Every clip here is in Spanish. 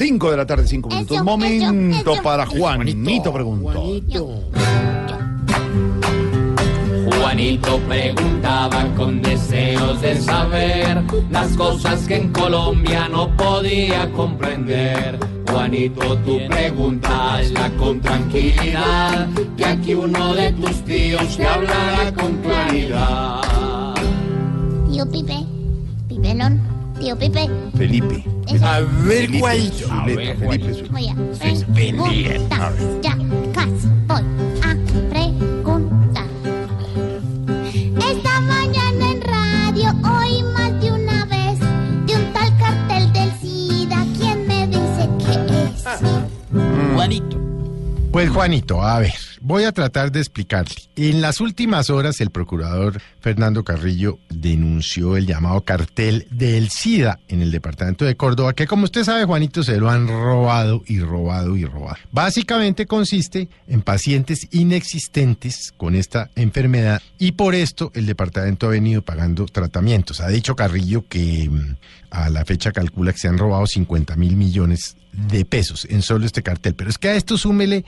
5 de la tarde, 5 minutos. Eso, Momento eso, para. Juanito preguntó. Juanito preguntaba con deseos de saber las cosas que en Colombia no podía comprender. Juanito, tu pregunta hazla con tranquilidad, que aquí uno de tus tíos te hablará con claridad. Tío Pipe, Pipelón, tío Pipe. Felipe. A ver, Juanito. Juanito. A ver, Felipe. Voy a preguntar. A ver. Ya casi voy a preguntar. Esta mañana en radio oí más de una vez de un tal cartel del SIDA. ¿Quién me dice qué es? Juanito. Pues Juanito, a ver, voy a tratar de explicarle. En las últimas horas el procurador Fernando Carrillo denunció el llamado cartel del SIDA en el departamento de Córdoba, que como usted sabe, Juanito, se lo han robado y robado y robado. Básicamente consiste en pacientes inexistentes con esta enfermedad y por esto el departamento ha venido pagando tratamientos. Ha dicho Carrillo que mm, a la fecha calcula que se han robado 50 mil millones de pesos en solo este cartel. Pero es que a esto súmele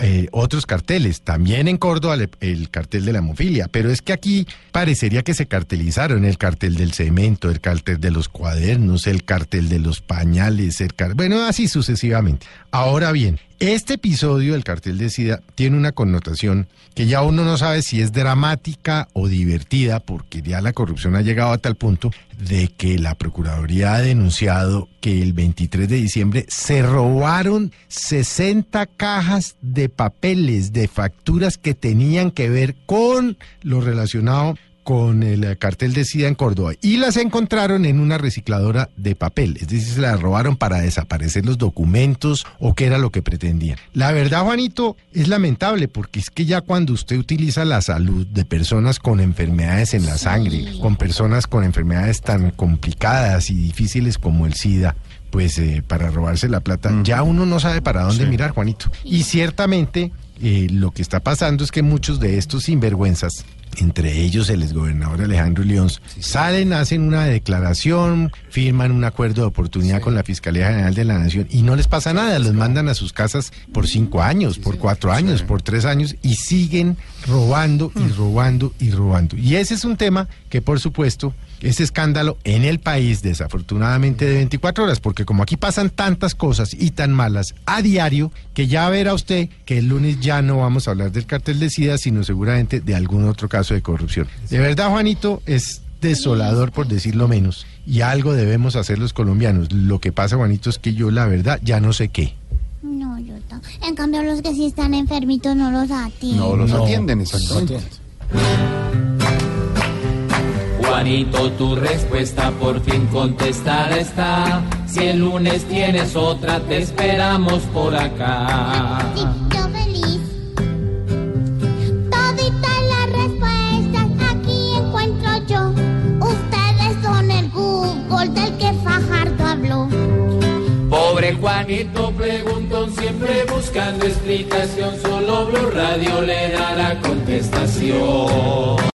eh, otros carteles, también en Córdoba el cartel de la hemofilia, pero es que aquí parecería que se cartelizaron. El cartel del cemento, el cartel de los cuadernos, el cartel de los pañales, el car- bueno, así sucesivamente. Ahora bien, este episodio del cartel de SIDA tiene una connotación que ya uno no sabe si es dramática o divertida, porque ya la corrupción ha llegado a tal punto de que la Procuraduría ha denunciado que el 23 de diciembre se robaron 60 cajas de papeles, de facturas que tenían que ver con lo relacionado con el cartel de SIDA en Córdoba y las encontraron en una recicladora de papel, es decir, se las robaron para desaparecer los documentos o qué era lo que pretendían. La verdad, Juanito, es lamentable porque es que ya cuando usted utiliza la salud de personas con enfermedades en la sangre, con personas con enfermedades tan complicadas y difíciles como el SIDA, pues eh, para robarse la plata, ya uno no sabe para dónde mirar, Juanito. Y ciertamente eh, lo que está pasando es que muchos de estos sinvergüenzas, entre ellos el exgobernador Alejandro León, salen, hacen una declaración, firman un acuerdo de oportunidad con la Fiscalía General de la Nación y no les pasa nada, los mandan a sus casas por cinco años, por cuatro años, por tres años y siguen robando y robando y robando. Y ese es un tema que por supuesto es escándalo en el país desafortunadamente de 24 horas, porque como aquí pasan tantas cosas y tan malas a diario, que ya verá usted que el lunes ya no vamos a hablar del cartel de SIDA, sino seguramente de algún otro caso de corrupción. De verdad, Juanito, es desolador por decirlo menos, y algo debemos hacer los colombianos. Lo que pasa, Juanito, es que yo la verdad ya no sé qué. No, yo no. En cambio, los que sí están enfermitos no los atienden. No los atienden, exactamente. Juanito, tu respuesta por fin contestada está. Si el lunes tienes otra, te esperamos por acá. Sí, yo feliz. Toditas las respuestas aquí encuentro yo. Ustedes son el Google del que Fajardo habló. Pobre Juanito preguntón, siempre buscando explicación, solo Blue Radio le dará contestación.